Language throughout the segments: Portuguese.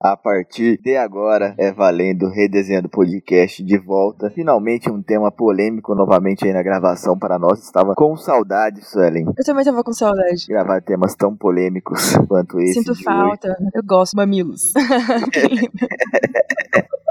A partir de agora é valendo redesenhando podcast de volta. Finalmente um tema polêmico novamente aí na gravação para nós. Estava com saudade, Suelen. Eu também estava com saudade. Gravar temas tão polêmicos quanto esse. Sinto falta. Hoje. Eu gosto mamilos.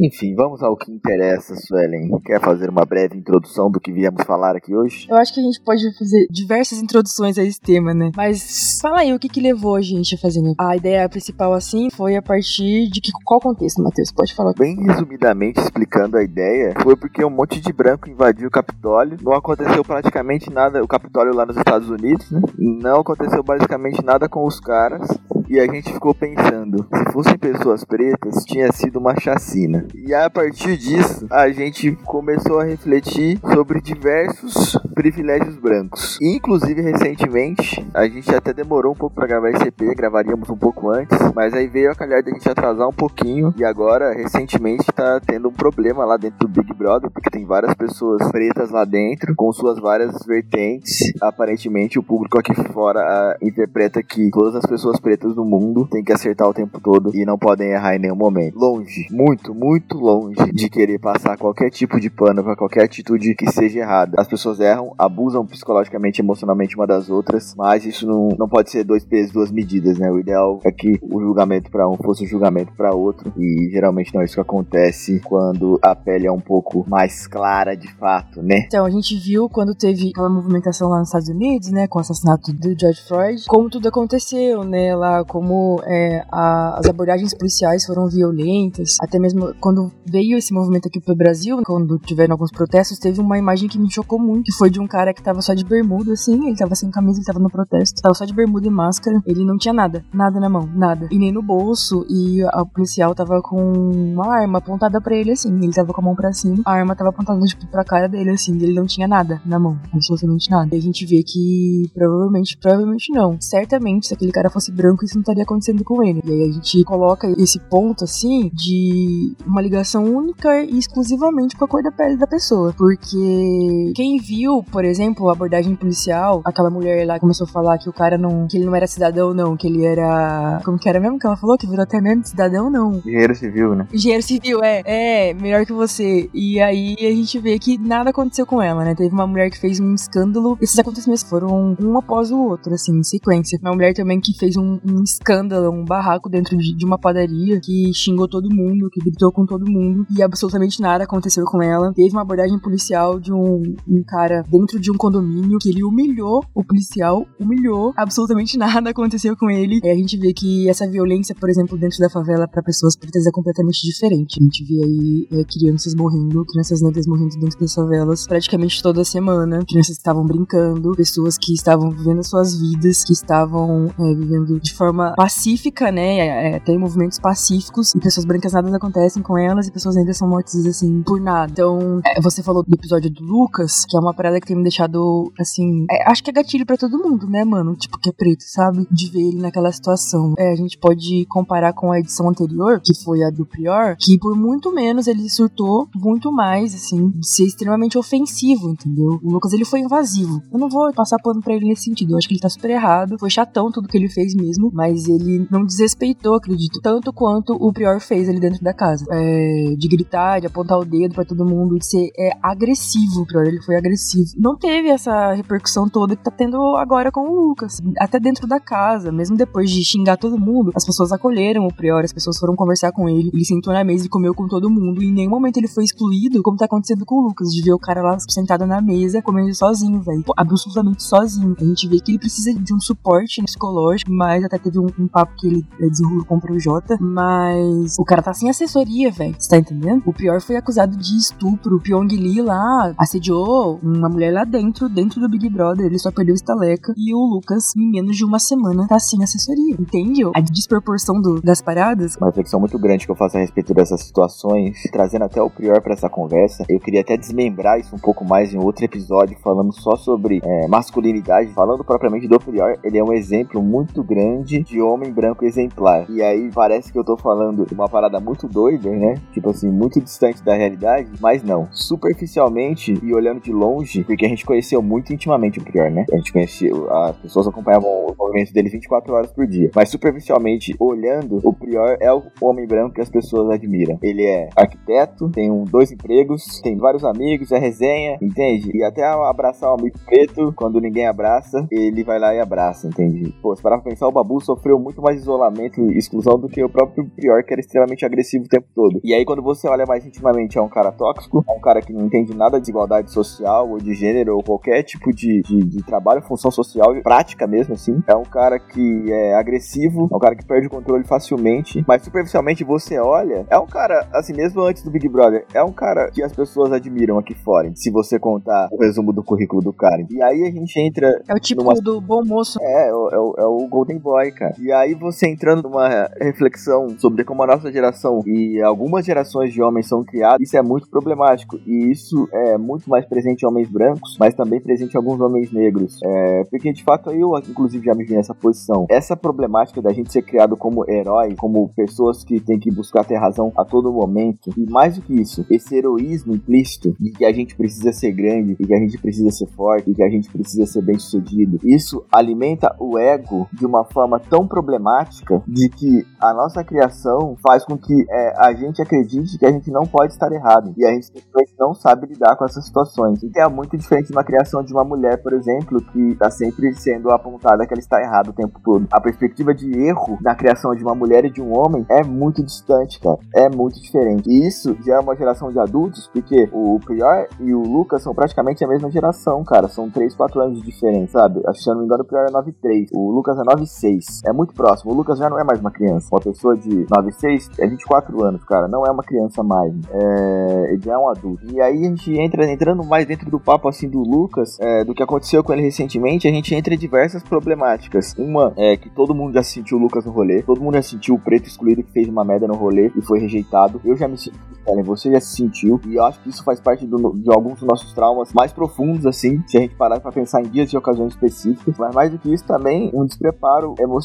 Enfim, vamos ao que interessa, Suelen. Quer fazer uma breve introdução do que viemos falar aqui hoje? Eu acho que a gente pode fazer diversas introduções a esse tema, né? Mas fala aí, o que que levou a gente a fazer né? a ideia principal assim? Foi a partir de que, qual contexto, Matheus? Pode falar. Bem resumidamente explicando a ideia, foi porque um monte de branco invadiu o Capitólio. Não aconteceu praticamente nada, o Capitólio lá nos Estados Unidos, né? Não aconteceu basicamente nada com os caras. E a gente ficou pensando, se fossem pessoas pretas, tinha sido uma chacina. E a partir disso, a gente começou a refletir sobre diversos privilégios brancos. Inclusive, recentemente, a gente até demorou um pouco para gravar esse EP, gravaríamos um pouco antes, mas aí veio a calhar da gente atrasar um pouquinho. E agora, recentemente, tá tendo um problema lá dentro do Big Brother, porque tem várias pessoas pretas lá dentro, com suas várias vertentes. Aparentemente, o público aqui fora a, interpreta que todas as pessoas pretas do mundo têm que acertar o tempo todo e não podem errar em nenhum momento. Longe, muito, muito longe de querer passar qualquer tipo de pano para qualquer atitude que seja errada. As pessoas erram, abusam psicologicamente, emocionalmente uma das outras, mas isso não, não pode ser dois pesos, duas medidas, né? O ideal é que o julgamento para um fosse o julgamento para outro e geralmente não é isso que acontece quando a pele é um pouco mais clara de fato, né? Então, a gente viu quando teve aquela movimentação lá nos Estados Unidos, né, com o assassinato do George Floyd, como tudo aconteceu, né, lá como é, a, as abordagens policiais foram violentas, até mesmo quando veio esse movimento aqui pro Brasil, quando tiveram alguns protestos, teve uma imagem que me chocou muito, que foi de um cara que tava só de bermuda, assim, ele tava sem camisa, ele tava no protesto, tava só de bermuda e máscara, ele não tinha nada, nada na mão, nada, e nem no bolso, e a policial tava com uma arma apontada para ele, assim, ele tava com a mão pra cima, a arma tava apontada, tipo, pra cara dele, assim, ele não tinha nada na mão, absolutamente nada. E a gente vê que, provavelmente, provavelmente não, certamente, se aquele cara fosse branco, isso não estaria acontecendo com ele. E aí a gente coloca esse ponto, assim, de uma ligação única e exclusivamente com a cor da pele da pessoa. Porque quem viu, por exemplo, a abordagem policial, aquela mulher lá começou a falar que o cara não. que ele não era cidadão, não, que ele era. Como que era mesmo que ela falou? Que virou até mesmo cidadão, não. Engenheiro civil, né? Engenheiro civil, é. É, melhor que você. E aí a gente vê que nada aconteceu com ela, né? Teve uma mulher que fez um escândalo. Esses acontecimentos foram um após o outro, assim, em sequência. Uma mulher também que fez um, um escândalo, um barraco dentro de, de uma padaria, que xingou todo mundo, que gritou com todo mundo. E absolutamente nada aconteceu com ela. Teve uma abordagem policial de um, um cara dentro de um condomínio que ele humilhou o policial, humilhou, absolutamente nada aconteceu com ele. A gente vê que essa violência, por exemplo, dentro da favela para pessoas pretas é completamente diferente. A gente vê aí é, crianças morrendo, crianças negras morrendo dentro das favelas praticamente toda semana, crianças que estavam brincando, pessoas que estavam vivendo suas vidas, que estavam é, vivendo de forma pacífica, né? É, tem movimentos pacíficos e pessoas brancas nada acontecem com elas e pessoas negras são mortas assim por nada. Então, é, você falou do episódio do Lucas, que é uma parada que tem me deixado assim, é, acho que é gatilho para todo mundo, né, mano? Tipo que é preto, sabe? De ver ele naquela situação. É, a gente pode comparar com a edição anterior, que foi a do Prior, que por muito menos ele surtou muito mais, assim, de ser extremamente ofensivo, entendeu? O Lucas ele foi invasivo. Eu não vou passar pano pra ele nesse sentido. Eu acho que ele tá super errado. Foi chatão tudo que ele fez mesmo, mas ele não desrespeitou, acredito, tanto quanto o Prior fez ali dentro da casa. É, de gritar, de apontar o dedo para todo mundo, de ser é, agressivo. O Prior ele foi agressivo. Não teve essa repercussão toda que tá tendo agora com o Lucas. Até dentro da casa, mesmo depois de xingar todo mundo, as pessoas acolheram o Prior, as pessoas foram conversar com ele. Ele sentou na mesa e comeu com todo mundo. E em nenhum momento ele foi excluído, como tá acontecendo com o Lucas, de ver o cara lá sentado na mesa comendo sozinho, velho. Absolutamente sozinho. A gente vê que ele precisa de um suporte psicológico, mas até teve um, um papo que ele desenrolou com o Projota, mas o cara tá sem assessoria, velho. Você tá entendendo? O Prior foi acusado de estupro. O Pyong Lee lá assediou uma mulher lá dentro, dentro do Big Brother. Ele só perdeu estaleca. E o Lucas, em menos de uma semana, tá sem assessoria. Entende? A desproporção do, das paradas. Uma reflexão muito grande que eu faço a respeito dessas situações, trazendo até o Prior para essa conversa. Eu queria até desmembrar isso um pouco mais em outro episódio, falando só sobre é, masculinidade, falando propriamente do Prior. Ele é um exemplo muito grande de homem branco exemplar. E aí parece que eu tô falando uma parada muito doida, né? Tipo assim, muito distante da realidade, mas não. Superficialmente e olhando de longe, porque a gente conheceu muito intimamente o Prior, né? A gente conhecia, as pessoas acompanhavam o movimento dele 24 horas por dia. Mas superficialmente olhando, o Prior é o homem branco que as pessoas admiram. Ele é arquiteto, tem um, dois empregos, tem vários amigos, é resenha, entende? E até abraçar um amigo preto, quando ninguém abraça, ele vai lá e abraça, entende? Pô, se parar pra pensar, o Babu sofreu muito mais isolamento e exclusão do que o próprio Prior, que era extremamente agressivo o tempo todo. E aí, quando você olha mais intimamente, é um cara tóxico, é um cara que não entende nada de igualdade social ou de gênero ou qualquer tipo de, de, de trabalho, função social, prática mesmo, assim. É um cara que é agressivo, é um cara que perde o controle facilmente, mas superficialmente você olha, é um cara, assim, mesmo antes do Big Brother, é um cara que as pessoas admiram aqui fora, se você contar o resumo do currículo do cara. E aí a gente entra. É o tipo numa... do bom moço. É, é, o, é o Golden Boy, cara. E aí você entrando numa reflexão sobre como a nossa geração e algumas gerações de homens são criados, isso é muito problemático. E isso é muito mais presente em homens brancos, mas também presente em alguns homens negros. É, porque de fato eu, inclusive, já me vi nessa posição. Essa problemática da gente ser criado como herói, como pessoas que têm que buscar ter razão a todo momento, e mais do que isso, esse heroísmo implícito de que a gente precisa ser grande, e que a gente precisa ser forte, e que a gente precisa ser bem sucedido, isso alimenta o ego de uma forma tão problemática de que a nossa criação faz com que é, a gente acredite que a gente não pode estar errado, e a gente simplesmente não sabe lidar com essas situações. E é muito diferente de uma criação de uma mulher, por exemplo, que está sempre sendo apontada que ela está errada o tempo todo. A perspectiva de erro na criação de uma mulher e de um homem é muito distante, cara. É muito diferente. E isso já é uma geração de adultos, porque o Prior e o Lucas são praticamente a mesma geração, cara. São 3, 4 anos de diferença, sabe? Se eu não me engano, o Prior é 9,3. O Lucas é 9,6. É muito próximo. O Lucas já não é mais uma criança. Uma pessoa de 9,6 é 24 anos, cara. Não é uma criança mais. É... Ele já é um adulto. E aí a gente entra, entrando mais dentro do papo, assim, do Lucas, é, do que aconteceu com ele recentemente, a gente entra em diversas problemáticas. Uma é que todo mundo já sentiu o Lucas no rolê. Todo mundo já sentiu o preto excluído que fez uma merda no rolê e foi rejeitado. Eu já me senti, Ellen, você já se sentiu. E eu acho que isso faz parte do, de alguns dos nossos traumas mais profundos, assim, se a gente parar pra pensar em dias e ocasiões específicas. Mas mais do que isso, também um despreparo emocional,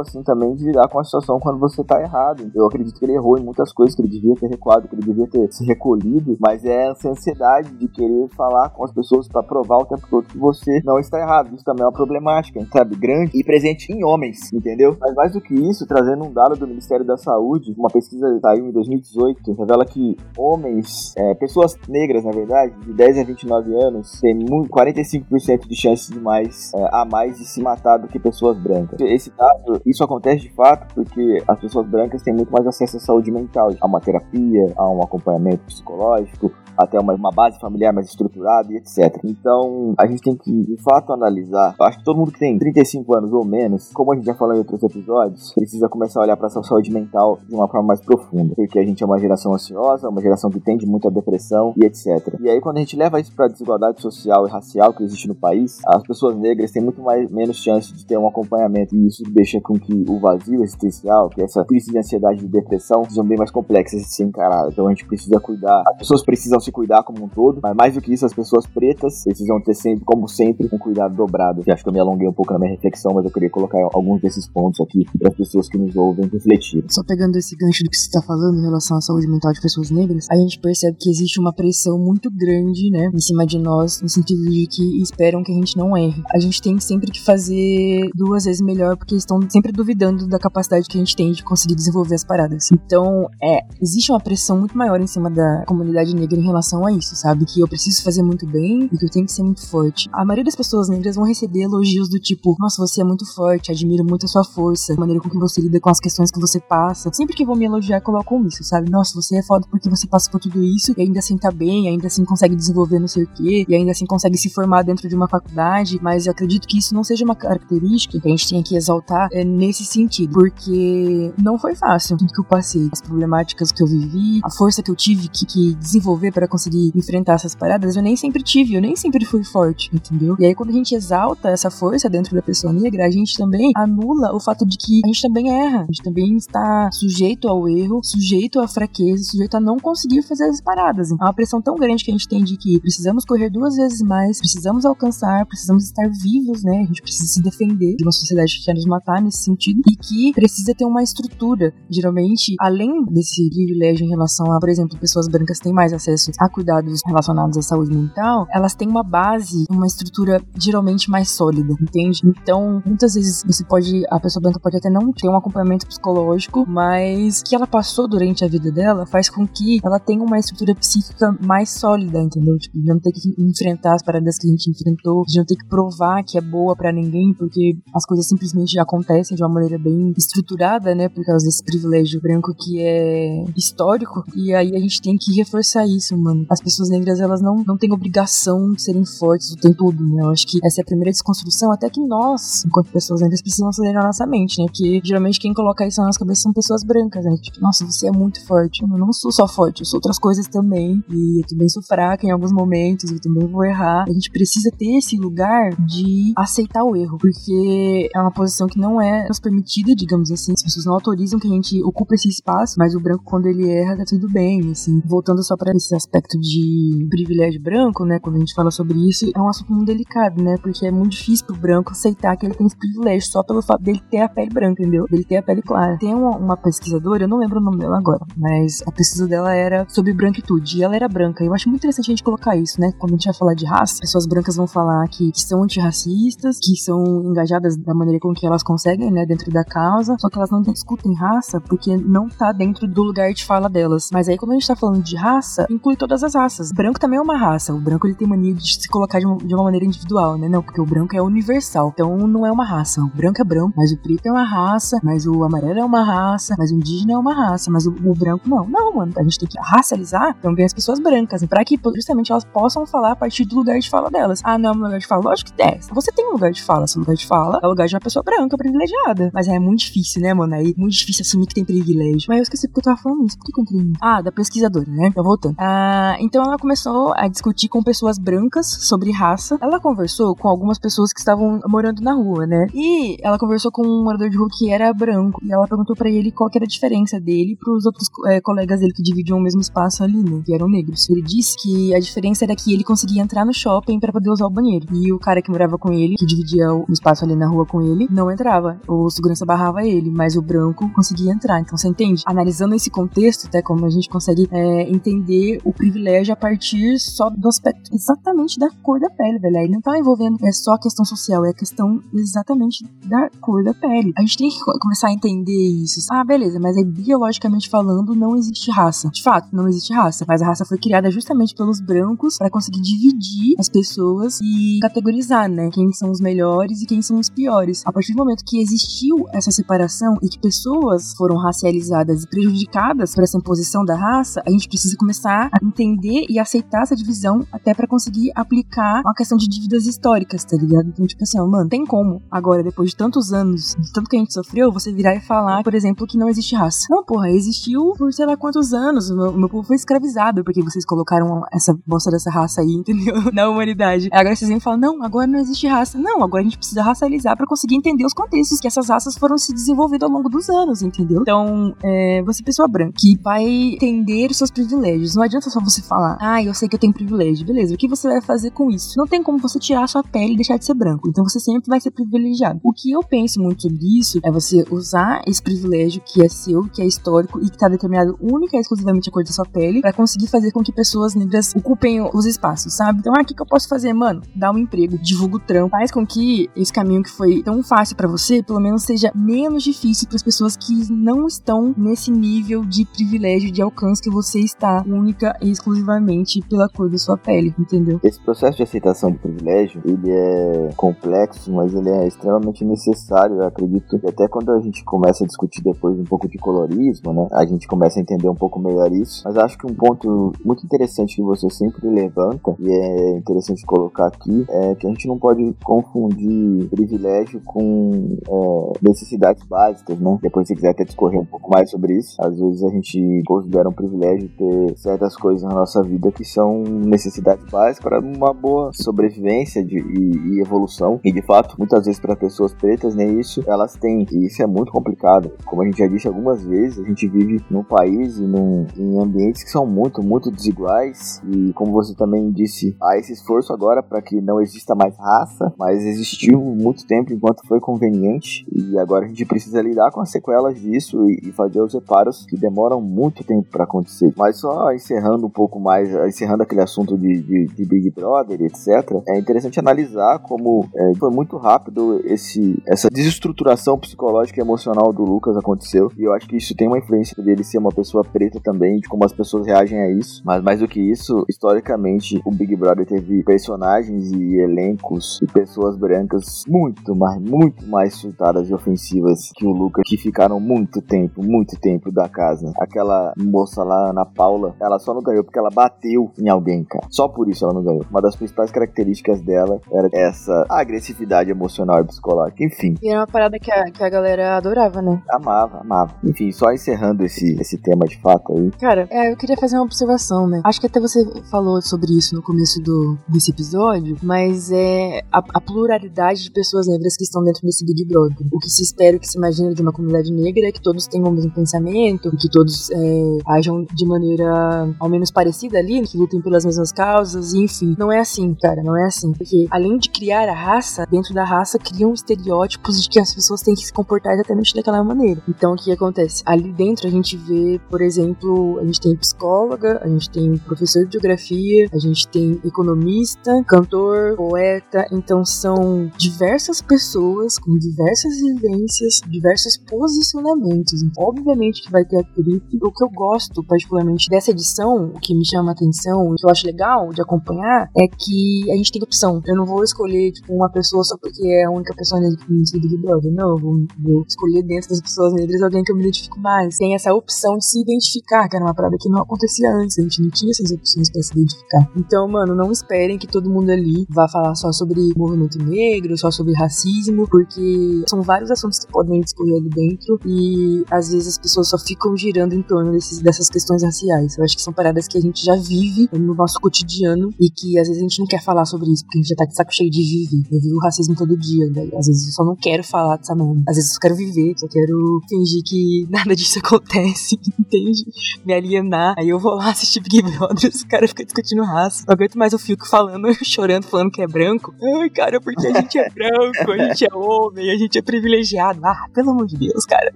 assim, também de lidar com a situação quando você tá errado. Eu acredito que ele errou em muitas coisas, que ele devia ter recuado, que ele devia ter se recolhido. Mas é essa ansiedade de querer falar com as pessoas para provar o tempo todo que você não está errado. Isso também é uma problemática, sabe? Grande e presente em homens, entendeu? Mas mais do que isso, trazendo um dado do Ministério da Saúde, uma pesquisa saiu em 2018, revela que homens, é, pessoas negras, na verdade, de 10 a 29 anos, têm 45% de chances de mais, é, a mais de se matar do que pessoas brancas. Esse dado, isso acontece de fato porque as pessoas brancas têm muito mais acesso à saúde mental, a uma terapia, a um acompanhamento psicológico, até uma, uma base familiar mais estruturada e etc. Então, a gente tem que, de fato, analisar. Acho que todo mundo que tem 35 anos ou menos, como a gente já falou em outros episódios, precisa começar a olhar para sua saúde mental de uma forma mais profunda. Porque a gente é uma geração ansiosa, uma geração que tende muito à depressão e etc. E aí, quando a gente leva isso para a desigualdade social e racial que existe no país, as pessoas negras têm muito mais, menos chance de ter um acompanhamento. E isso deixa com que o vazio existencial, que essa crise de ansiedade e depressão, sejam bem mais complexas de ser encaradas. Então, a gente precisa cuidar. As pessoas precisam se cuidar como um todo, mas mais do que isso, as pessoas pretas precisam ter sempre, como sempre, um cuidado dobrado. Eu acho que eu me alonguei um pouco na minha reflexão, mas eu queria colocar alguns desses pontos aqui para as pessoas que nos ouvem refletir. Só pegando esse gancho do que você está falando em relação à saúde mental de pessoas negras, a gente percebe que existe uma pressão muito grande, né, em cima de nós, no sentido de que esperam que a gente não erre. A gente tem sempre que fazer duas vezes melhor porque estão sempre duvidando da capacidade que a gente tem de conseguir desenvolver as paradas. Então, é, existe uma pressão muito maior em cima da comunidade negra em relação a isso, sabe? Que eu preciso fazer muito bem e que eu tenho que ser muito forte. A maioria das pessoas negras vão receber elogios do tipo: Nossa, você é muito forte, admiro muito a sua força, a maneira com que você lida com as questões que você passa. Sempre que vão me elogiar, colocam isso, sabe? Nossa, você é foda porque você passa por tudo isso e ainda assim tá bem, ainda assim consegue desenvolver não sei o quê, e ainda assim consegue se formar dentro de uma faculdade. Mas eu acredito que isso não seja uma característica que a gente tenha que exaltar é, nesse sentido, porque não foi fácil tudo que eu passei, as problemáticas que eu vivi, a força que eu tive que, que desenvolver para conseguir enfrentar essas paradas, eu nem sempre tive, eu nem sempre fui forte, entendeu? E aí quando a gente exalta essa força dentro da pessoa negra, a gente também anula o fato de que a gente também erra, a gente também está sujeito ao erro, sujeito à fraqueza, sujeito a não conseguir fazer as paradas. Então, é uma pressão tão grande que a gente tem de que precisamos correr duas vezes mais, precisamos alcançar, precisamos estar vivos, né? A gente precisa se defender de uma sociedade que quer nos matar nesse sentido e que precisa ter uma estrutura. Geralmente, além desse privilégio em relação a, por exemplo, pessoas brancas têm mais acesso a cuidados relacionados à saúde mental, elas têm uma base, uma estrutura geralmente mais sólida, entende? Então, muitas vezes você pode, a pessoa branca pode até não ter um acompanhamento psicológico, mas que ela passou durante a vida dela faz com que ela tenha uma estrutura psíquica mais sólida, entendeu? Tipo, de não ter que enfrentar as paradas que a gente enfrentou, de não ter que provar que é boa para ninguém, porque as coisas simplesmente acontecem de uma maneira bem estruturada, né? Por causa desse privilégio branco que é histórico. E aí a gente tem que reforçar isso, mano. As pessoas negras, elas não, não têm obrigação de serem fortes o tempo todo, né? Eu acho que essa é a primeira desconstrução, até que nós, enquanto pessoas negras, precisamos fazer na nossa mente, né? Porque geralmente quem coloca isso na nossa cabeça são pessoas brancas, né? Tipo, nossa, você é muito forte. Eu não sou só forte, eu sou outras coisas também. E eu também sou fraca em alguns momentos, eu também vou errar. A gente precisa ter esse lugar de aceitar o erro, porque é uma posição que não é nos permitida, digamos assim. As pessoas não autorizam que a gente ocupe esse espaço, mas o branco, quando ele erra, tá tudo bem, assim. Voltando só para esse aspecto de privilégio branco, né, quando a gente fala sobre isso, é um assunto muito delicado, né, porque é muito difícil pro branco aceitar que ele tem esse privilégio só pelo fato dele ter a pele branca, entendeu? Dele ter a pele clara. Tem uma, uma pesquisadora, eu não lembro o nome dela agora, mas a pesquisa dela era sobre branquitude, e ela era branca. Eu acho muito interessante a gente colocar isso, né, quando a gente vai falar de raça, pessoas brancas vão falar que, que são antirracistas, que são engajadas da maneira com que elas conseguem, né, dentro da causa, só que elas não discutem raça porque não tá dentro do lugar de fala delas. Mas aí, quando a gente tá falando de raça, inclui todas as raças. O branco também é uma raça. O branco ele tem mania de se colocar de uma, de uma maneira individual, né? Não, porque o branco é universal. Então não é uma raça. O branco é branco, mas o preto é uma raça, mas o amarelo é uma raça, mas o indígena é uma raça, mas o, o branco não. Não, mano. A gente tem que racializar também as pessoas brancas, para que justamente elas possam falar a partir do lugar de fala delas. Ah, não é um lugar de fala? Lógico que é. Você tem um lugar de fala. Seu lugar de fala é o lugar de uma pessoa branca, privilegiada. Mas é muito difícil, né, mano? Aí, muito difícil assumir que tem privilégio. Mas eu esqueci porque eu tava falando isso. Por que eu entrei? Ah, da pesquisadora, né? Então, voltando. Ah, então, ela começou a discutir com pessoas brancas sobre raça. Ela conversou com algumas pessoas que estavam morando na rua, né? E ela conversou com um morador de rua que era branco. E ela perguntou para ele qual era a diferença dele pros outros é, colegas dele que dividiam o mesmo espaço ali, né? Que eram negros. Ele disse que a diferença era que ele conseguia entrar no shopping para poder usar o banheiro. E o cara que morava com ele, que dividia o espaço ali na rua com ele, não entrava. O segurança barrava ele, mas o branco conseguia entrar. Então você entende? Analisando esse contexto, até como a gente consegue é, entender o privilégio a partir só do aspecto exatamente da cor da pele, velho. Aí não tá envolvendo é só a questão social, é a questão exatamente da cor da pele. A gente tem que começar a entender isso. Ah, beleza, mas aí biologicamente falando não existe raça. De fato, não existe raça, mas a raça foi criada justamente pelos brancos para conseguir dividir as pessoas e categorizar, né, quem são os melhores e quem são os piores. A partir do momento que existiu essa separação e que pessoas foram racializadas e prejudicadas por essa imposição da raça, a gente precisa começar a entender e aceitar essa divisão até para conseguir aplicar uma questão de dívidas históricas, tá ligado? Então, tipo assim, mano, tem como agora, depois de tantos anos, de tanto que a gente sofreu, você virar e falar, por exemplo, que não existe raça. Não, porra, existiu por sei lá quantos anos. Meu, meu povo foi escravizado porque vocês colocaram essa bosta dessa raça aí, entendeu? Na humanidade. Agora vocês vêm falam, não, agora não existe raça. Não, agora a gente precisa racializar para conseguir entender os contextos que essas raças foram se desenvolvendo ao longo dos anos, entendeu? Então, é, você, pessoa branca, que vai entender os seus privilégios. Não adianta só você falar, ah, eu sei que eu tenho privilégio. Beleza, o que você vai fazer com isso? Não tem como você tirar a sua pele e deixar de ser branco. Então você sempre vai ser privilegiado. O que eu penso muito sobre isso é você usar esse privilégio que é seu, que é histórico e que tá determinado única e exclusivamente a cor da sua pele, para conseguir fazer com que pessoas negras ocupem os espaços, sabe? Então, ah, o que, que eu posso fazer, mano? Dá um emprego, divulga o trampo, faz com que esse caminho que foi tão fácil para você, pelo menos seja menos difícil para as pessoas que não estão nesse nível de privilégio, de alcance que você está, única e exclusivamente pela cor da sua pele, entendeu? Esse processo de aceitação de privilégio, ele é complexo, mas ele é extremamente necessário, eu acredito. E até quando a gente começa a discutir depois um pouco de colorismo, né, a gente começa a entender um pouco melhor isso. Mas acho que um ponto muito interessante que você sempre levanta, e é interessante colocar aqui, é que a gente não pode confundir privilégio com é, necessidades básicas, né? Depois, se quiser até discorrer um pouco mais sobre isso, às vezes a gente considera um privilégio ter certas coisas coisas na nossa vida que são necessidades básicas para uma boa sobrevivência de, e, e, evolução. E de fato, muitas vezes para pessoas pretas, nem isso elas têm. E isso é muito complicado. Como a gente já disse algumas vezes, a gente vive num país e num, em ambientes que são muito, muito desiguais. E como você também disse, há esse esforço agora para que não exista mais raça, mas existiu muito tempo enquanto foi conveniente. E agora a gente precisa lidar com as sequelas disso e, e fazer os reparos que demoram muito tempo para acontecer. Mas só encerrando um pouco mais, encerrando aquele assunto de, de, de Big Brother, etc., é interessante analisar como é, foi muito rápido esse, essa desestruturação psicológica e emocional do Lucas aconteceu. E eu acho que isso tem uma influência dele ser uma pessoa preta também, de como as pessoas reagem a isso. Mas mais do que isso, historicamente, o Big Brother teve personagens e elencos e pessoas brancas muito mais, muito mais surtadas e ofensivas que o Lucas, que ficaram muito tempo, muito tempo da casa. Aquela moça lá, Ana Paula, ela só não ganhou porque ela bateu em alguém, cara. Só por isso ela não ganhou. Uma das principais características dela era essa agressividade emocional e psicológica. Enfim. E era uma parada que a, que a galera adorava, né? Amava, amava. Enfim, só encerrando esse, esse tema de fato aí. Cara, é, eu queria fazer uma observação, né? Acho que até você falou sobre isso no começo do, desse episódio, mas é a, a pluralidade de pessoas negras que estão dentro desse Big Brother. O que se espera, o que se imagina de uma comunidade negra é que todos tenham o mesmo pensamento, que todos é, ajam de maneira ao menos parecida ali, que lutem pelas mesmas causas, enfim. Não é assim, cara, não é assim. Porque além de criar a raça, dentro da raça criam estereótipos de que as pessoas têm que se comportar exatamente daquela maneira. Então o que acontece? Ali dentro a gente vê, por exemplo, a gente tem psicóloga, a gente tem professor de geografia, a gente tem economista, cantor, poeta, então são diversas pessoas com diversas vivências, diversos posicionamentos. Obviamente que vai ter atrito. O que eu gosto particularmente dessa edição, que me chama a atenção, que eu acho legal de acompanhar, é que a gente tem opção. Eu não vou escolher tipo, uma pessoa só porque é a única pessoa negra que me do Big Brother. Não, eu vou, vou, escolher dentro das pessoas negras alguém que eu me identifico mais. Tem essa opção de se identificar, que era uma parada que não acontecia antes. A gente não tinha essas opções para se identificar. Então, mano, não esperem que todo mundo ali vá falar só sobre movimento negro, só sobre racismo, porque são vários assuntos que podem discorrer ali dentro e às vezes as pessoas só ficam girando em torno desses, dessas questões raciais. Eu acho que são paradas que a gente já vive no nosso cotidiano e que às vezes a gente não quer falar sobre isso, porque a gente já tá de saco cheio de viver. Eu vivo o racismo todo dia, né? às vezes eu só não quero falar dessa merda. Às vezes eu quero viver, só quero fingir que nada disso acontece, entende? Me alienar. Aí eu vou lá assistir Big Brother, os caras ficam discutindo raça. Não aguento mais o Fico falando, chorando, falando que é branco. Ai, cara, porque a gente é branco, a gente é homem, a gente é privilegiado. Ah, pelo amor de Deus, cara.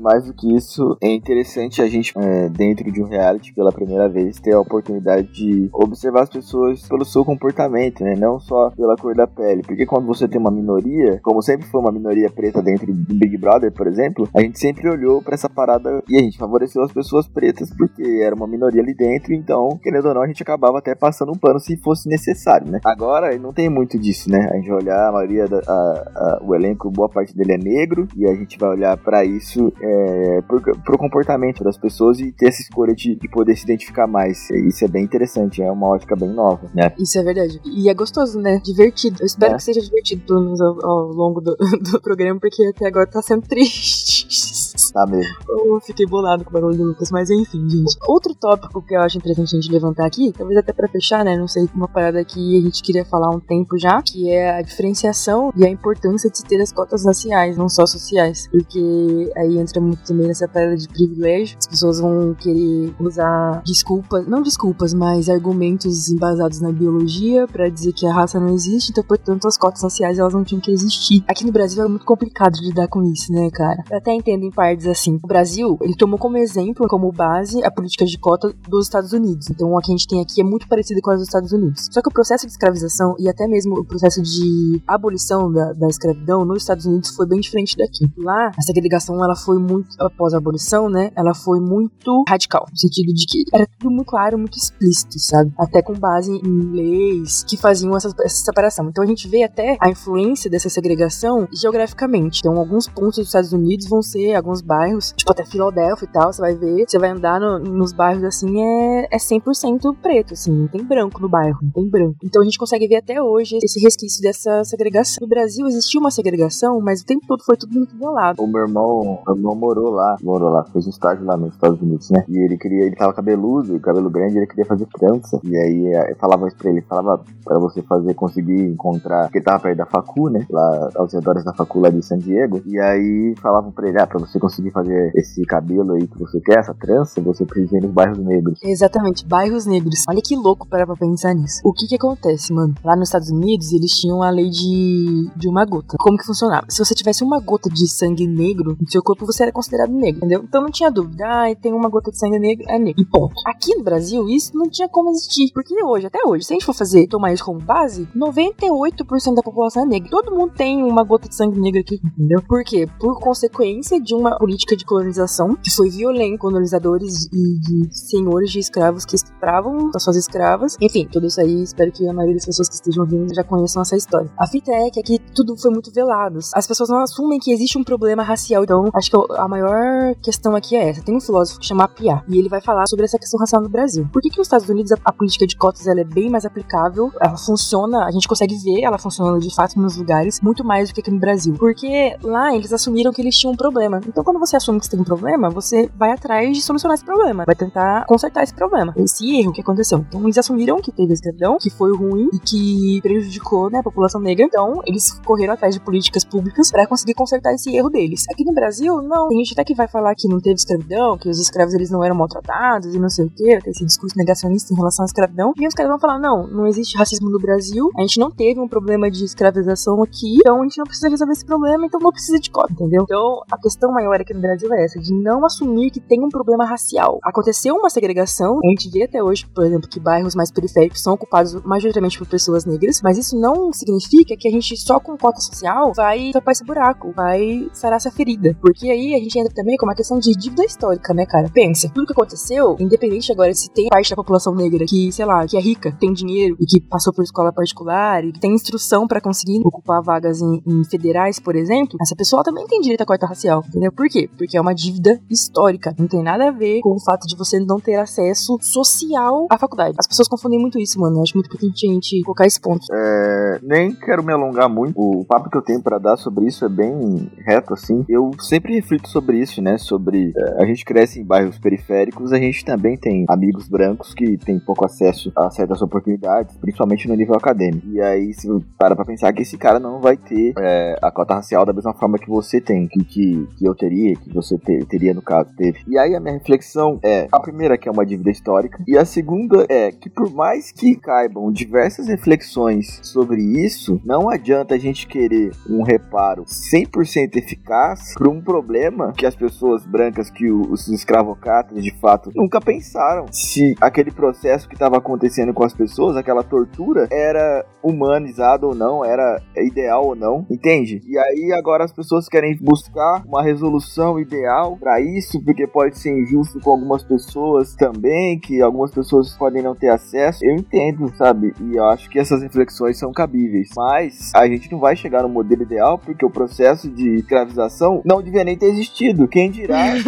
Mais do que isso, é interessante a gente, é, dentro de um reality, pela primeira vez, ter a oportunidade de observar as pessoas pelo seu comportamento, né? Não só pela cor da pele. Porque quando você tem uma minoria, como sempre foi uma minoria preta dentro do Big Brother, por exemplo, a gente sempre olhou para essa parada e a gente favoreceu as pessoas pretas porque era uma minoria ali dentro, então, querendo ou não, a gente acabava até passando um pano se fosse necessário, né? Agora, não tem muito disso, né? A gente vai olhar, a maioria, da, a, a, o elenco, boa parte dele é negro, e a gente vai olhar para isso, é, pro, pro comportamento das pessoas e ter essa escolha de, de poder se identificar mais. Isso é bem interessante, é uma ótica bem nova, né? Isso é verdade. E é gostoso, né? Divertido. Eu espero é. que seja divertido, pelo menos ao, ao longo do, do programa, porque até agora tá sendo triste. Tá mesmo. Eu fiquei bolado com o bagulho do Lucas, mas enfim, gente. Outro tópico que eu acho interessante a gente levantar aqui, talvez até para fechar, né? Não sei, uma parada que a gente queria falar há um tempo já, que é a diferenciação e a importância de se ter as cotas raciais, não só sociais. Porque aí entra muito também nessa parada de privilégio. As pessoas vão querer usar desculpas, não desculpas, mas argumentos embasados na biologia para dizer que a raça não existe, então, portanto, as cotas raciais elas não tinham que existir. Aqui no Brasil é muito complicado lidar com isso, né, cara? Eu até entendo em parte assim. O Brasil, ele tomou como exemplo, como base, a política de cota dos Estados Unidos. Então, o que a gente tem aqui é muito parecido com a dos Estados Unidos. Só que o processo de escravização e até mesmo o processo de abolição da, da escravidão nos Estados Unidos foi bem diferente daqui. Lá, a segregação, ela foi muito, após a abolição, né, ela foi muito radical, no sentido de que era tudo muito claro, muito explícito, sabe? Até com base em leis que faziam essa, essa separação. Então, a gente vê até a influência dessa segregação geograficamente. Então, alguns pontos dos Estados Unidos vão ser, alguns bairros, tipo até Filadélfia e tal, você vai ver, você vai andar no, nos bairros assim, é, é 100% preto, assim, não tem branco no bairro, não tem branco. Então a gente consegue ver até hoje esse resquício dessa segregação. No Brasil existia uma segregação, mas o tempo todo foi tudo muito violado. O meu irmão, meu irmão morou lá, morou lá, fez um estágio lá nos Estados Unidos, né? E ele queria, ele tava cabeludo, cabelo grande, ele queria fazer trança. E aí eu falava isso pra ele, falava pra você fazer, conseguir encontrar, porque tava perto da facu, né? Lá aos redores da facu lá de San Diego. E aí falavam pra ele, ah, pra você conseguir fazer esse cabelo aí que você quer, essa trança, você precisa ir nos bairros negros. Exatamente, bairros negros. Olha que louco para pra pensar nisso. O que que acontece, mano? Lá nos Estados Unidos, eles tinham a lei de, de uma gota. Como que funcionava? Se você tivesse uma gota de sangue negro no seu corpo, você era considerado negro, entendeu? Então não tinha dúvida. Ah, tem uma gota de sangue negro, é negro. E ponto. Aqui no Brasil, isso não tinha como existir. Porque hoje, até hoje, se a gente for fazer, tomar isso como base, 98% da população é negra. Todo mundo tem uma gota de sangue negro aqui, entendeu? Por quê? Por consequência de uma política de colonização que foi violenta, colonizadores e de senhores de escravos que estupravam as suas escravas. Enfim, tudo isso aí, espero que a maioria das pessoas que estejam ouvindo já conheçam essa história. A fita é que aqui tudo foi muito velado. As pessoas não assumem que existe um problema racial. Então, acho que a maior questão aqui é essa. Tem um filósofo que chama Piá, e ele vai falar sobre essa questão racial no Brasil. Por que, que nos Estados Unidos a, a política de cotas ela é bem mais aplicável? Ela funciona, a gente consegue ver ela funcionando de fato nos lugares muito mais do que aqui no Brasil. Porque lá eles assumiram que eles tinham um problema. Então, quando você assume que você tem um problema, você vai atrás de solucionar esse problema, vai tentar consertar esse problema, esse erro que aconteceu. Então, eles assumiram que teve escravidão, que foi ruim e que prejudicou né, a população negra. Então, eles correram atrás de políticas públicas para conseguir consertar esse erro deles. Aqui no Brasil, não. Tem gente até que vai falar que não teve escravidão, que os escravos eles não eram maltratados e não sei o que, esse discurso negacionista em relação à escravidão. E os caras vão falar: não, não existe racismo no Brasil, a gente não teve um problema de escravização aqui, então a gente não precisa resolver esse problema, então não precisa de cota, entendeu? Então, a questão maior aqui no Brasil é essa, de não assumir que tem um problema racial. Aconteceu uma segregação, a gente vê até hoje, por exemplo, que bairros mais periféricos são ocupados majoritariamente por pessoas negras, mas isso não significa que a gente só com cota social vai tapar esse buraco, vai sarar essa ferida. Porque aí a gente entra também com uma questão de dívida histórica, né, cara? Pensa, tudo que aconteceu, independente agora se tem parte da população negra que, sei lá, que é rica, tem dinheiro e que passou por escola particular e tem instrução para conseguir ocupar vagas em, em, federais, por exemplo, essa pessoa também tem direito à cota racial, entendeu? Por quê? Porque é uma dívida histórica. Não tem nada a ver com o fato de você não ter acesso social à faculdade. As pessoas confundem muito isso, mano. Eu acho muito importante a gente colocar esse ponto. É, nem quero me alongar muito. O papo que eu tenho para dar sobre isso é bem reto, assim. Eu sempre reflito sobre isso, né? Sobre é, a gente cresce em bairros periféricos, a gente também tem amigos brancos que têm pouco acesso a certas oportunidades, principalmente no nível acadêmico. E aí, se para pra pensar que esse cara não vai ter é, a cota racial da mesma forma que você tem, que, que, que eu teria, que você ter, teria no caso, teve. E aí a minha reflexão é, a primeira que é uma dívida histórica, e a segunda é que por mais que caibam diversas reflexões sobre isso, não adianta a gente querer um reparo 100% eficaz para um problema que as pessoas brancas, que os escravocratas de fato nunca pensaram se aquele processo que estava acontecendo com as pessoas, aquela tortura, era humanizado ou não, era ideal ou não, entende? E aí agora as pessoas querem buscar uma resolução ideal para isso, porque pode ser injusto com algumas pessoas também, que algumas pessoas podem não ter acesso. Eu entendo, sabe? E eu acho que essas reflexões são cabíveis. Mas a gente não vai chegar no modelo ideal porque o processo de escravização não devia nem ter existido. Quem dirá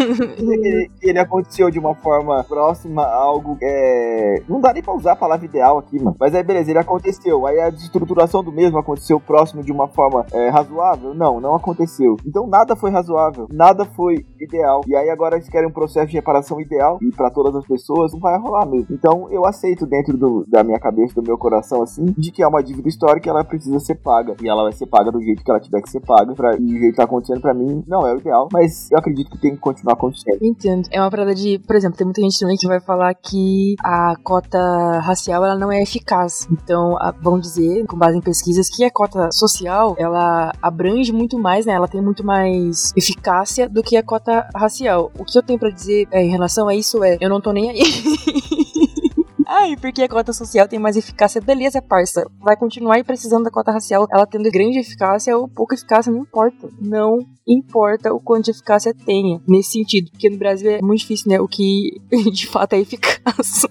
que ele aconteceu de uma forma próxima a algo é... Não dá nem pra usar a palavra ideal aqui, mano. Mas aí beleza, ele aconteceu. Aí a desestruturação do mesmo aconteceu próximo de uma forma é, razoável? Não, não aconteceu. Então nada foi razoável, nada foi ideal. E aí agora eles querem um processo de reparação ideal e para todas as pessoas não vai rolar mesmo. Então eu aceito dentro do, da minha cabeça, do meu coração, assim, de que é uma dívida histórica e ela precisa ser paga. E ela vai ser paga do jeito que ela tiver que ser paga. Pra, e o jeito que tá acontecendo pra mim não é o ideal, mas eu acredito que tem que continuar acontecendo. Entendo. É uma parada de, por exemplo, tem muita gente também que vai falar que a cota racial ela não é eficaz. Então, a, vão dizer, com base em pesquisas, que a cota social ela abrange muito mais, né? Ela tem muito mais eficácia do que a cota racial. O que eu tenho para dizer é, em relação a isso é, eu não tô nem aí. Ai, porque a cota social tem mais eficácia. Beleza, parça. Vai continuar precisando da cota racial. Ela tendo grande eficácia ou pouca eficácia, não importa. Não importa o quanto de eficácia tenha nesse sentido. Porque no Brasil é muito difícil, né? O que de fato é eficaz.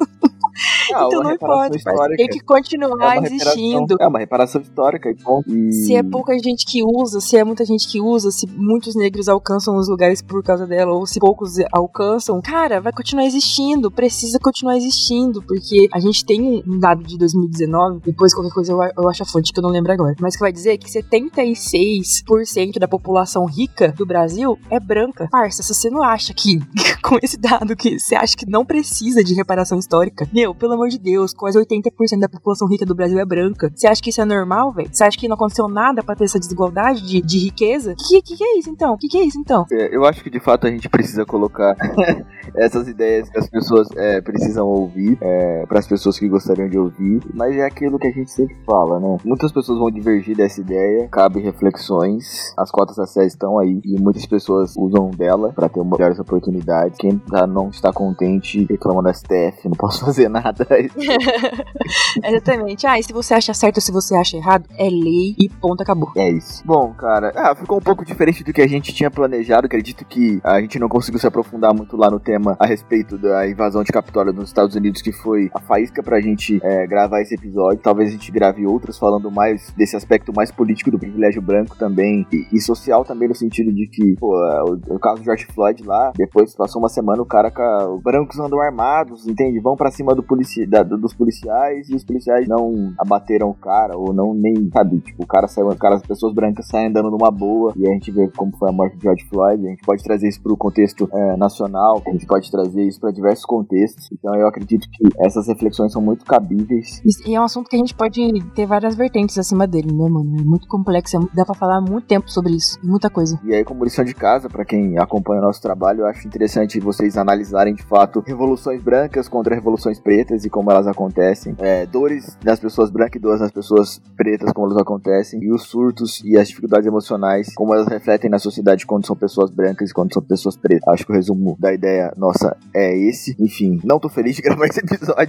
Ah, então não importa, tem que continuar É existindo. É uma reparação histórica. Então, e... Se é pouca gente que usa, se é muita gente que usa, se muitos negros alcançam os lugares por causa dela, ou se poucos alcançam, cara, vai continuar existindo, precisa continuar existindo, porque a gente tem um- dado de 2019, depois qualquer coisa eu, eu acho a fonte que eu não lembro agora, mas que vai dizer que 76% da população rica do Brasil é branca. Parça, se você não acha que, com esse dado, que você acha que não precisa de reparação histórica, meu, pelo amor de Deus, quase 80% da população rica do Brasil é branca. Você acha que isso é normal, velho? Você acha que não aconteceu nada pra ter essa desigualdade de, de riqueza? Que, que que é isso então? Que que é isso então? É, eu acho que de fato a gente precisa colocar essas ideias que as pessoas é, precisam ouvir, para as pessoas que gostariam de ouvir, mas é aquilo que a gente sempre fala, né? Muitas pessoas vão divergir dessa ideia, cabe reflexões, as cotas raciais estão aí e muitas pessoas usam dela para ter melhores oportunidades. Quem já não está contente reclama do STF, não posso fazer nada. Exatamente. Ah, e se você acha certo ou se você acha errado, é lei e ponto, acabou. É isso. Bom, cara, ah, ficou um pouco diferente do que a gente tinha planejado. Acredito que a gente não conseguiu se aprofundar muito lá no tema a respeito da invasão de Capitólio nos Estados Unidos, que foi a faísca pra gente é, gravar esse episódio. Talvez a gente grave outros falando mais desse aspecto mais político do privilégio branco também e, e social também, no sentido de que, pô, é, o, o caso do George Floyd lá, depois passou uma semana o cara com os brancos andam armados, entende? Vão pra cima do polici da- do- dos policiais e os policiais não abateram o cara ou não nem, sabe? Tipo, o cara saiu, cara, as pessoas brancas saem andando numa boa e a gente vê como foi a morte de George Floyd. A gente pode trazer isso pro contexto é, nacional, a gente pode trazer isso para diversos contextos. Então eu acredito que essas reflexões são muito cabíveis. E e é um assunto que a gente pode ter várias vertentes acima dele, né, mano? É muito complexo, é dá pra falar muito tempo sobre isso, muita coisa. E aí, como lição de casa, para quem acompanha o nosso trabalho, eu acho interessante vocês analisarem de fato revoluções brancas contra revoluções pretas e como elas acontecem, é, dores das pessoas brancas e dores das pessoas pretas, como elas acontecem, e os surtos e as dificuldades emocionais, como elas refletem na sociedade quando são pessoas brancas e quando são pessoas pretas. Acho que o resumo da ideia nossa é esse. Enfim, não tô feliz de gravar esse episódio.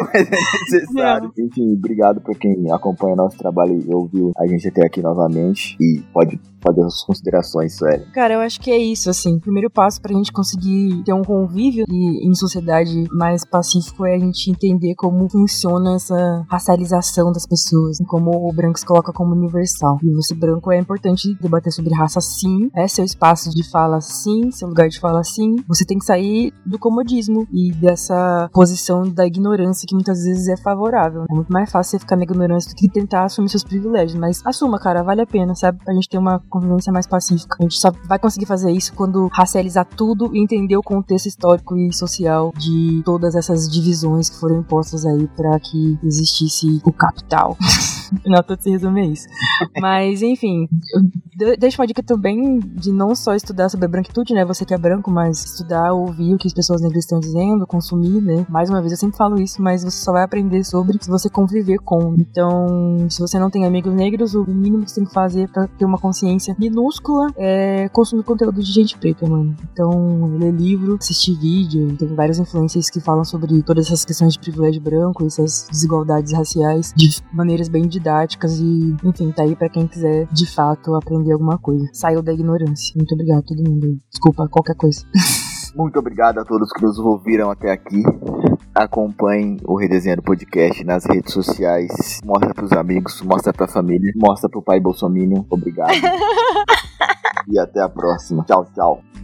Mas é necessário. Enfim, obrigado por quem acompanha nosso trabalho e ouviu a gente até aqui novamente. E pode fazer as considerações, Sueli. Cara, eu acho que é isso, assim. O primeiro passo pra gente conseguir ter um convívio e, em sociedade mais pacífico é a gente entender como funciona essa racialização das pessoas, e como o branco se coloca como universal. E você branco é importante debater sobre raça sim, é seu espaço de fala sim, seu lugar de fala sim. Você tem que sair do comodismo e dessa posição da ignorância que muitas vezes é favorável. É muito mais fácil você ficar na ignorância do que tentar assumir seus privilégios, mas assuma, cara, vale a pena, sabe? Pra gente ter uma convivência mais pacífica. A gente só vai conseguir fazer isso quando racializar tudo e entender o contexto histórico e social de todas essas divisões que foram impostas aí para que existisse o capital. Final, todo se resume a isso. Mas, enfim, eu de- deixo uma dica também de não só estudar sobre a branquitude, né? Você que é branco, mas estudar, ouvir o que as pessoas negras estão dizendo, consumir, né? Mais uma vez, eu sempre falo isso, mas você só vai aprender sobre se você conviver com. Então, se você não tem amigos negros, o mínimo que você tem que fazer pra ter uma consciência minúscula é consumir conteúdo de gente preta, mano. Então, ler livro, assistir vídeo, tem vários influencers que falam sobre todas essas questões de privilégio branco, essas desigualdades raciais de maneiras bem didáticas e, enfim, tá aí pra quem quiser de fato aprender alguma coisa. Saiu da ignorância. Muito obrigado a todo mundo. Desculpa qualquer coisa. Muito obrigado a todos que nos ouviram até aqui. Acompanhem o Redesenhando Podcast nas redes sociais. Mostra pros amigos, mostra pra família, mostra pro pai Bolsonaro. Obrigado. e até a próxima. Tchau, tchau.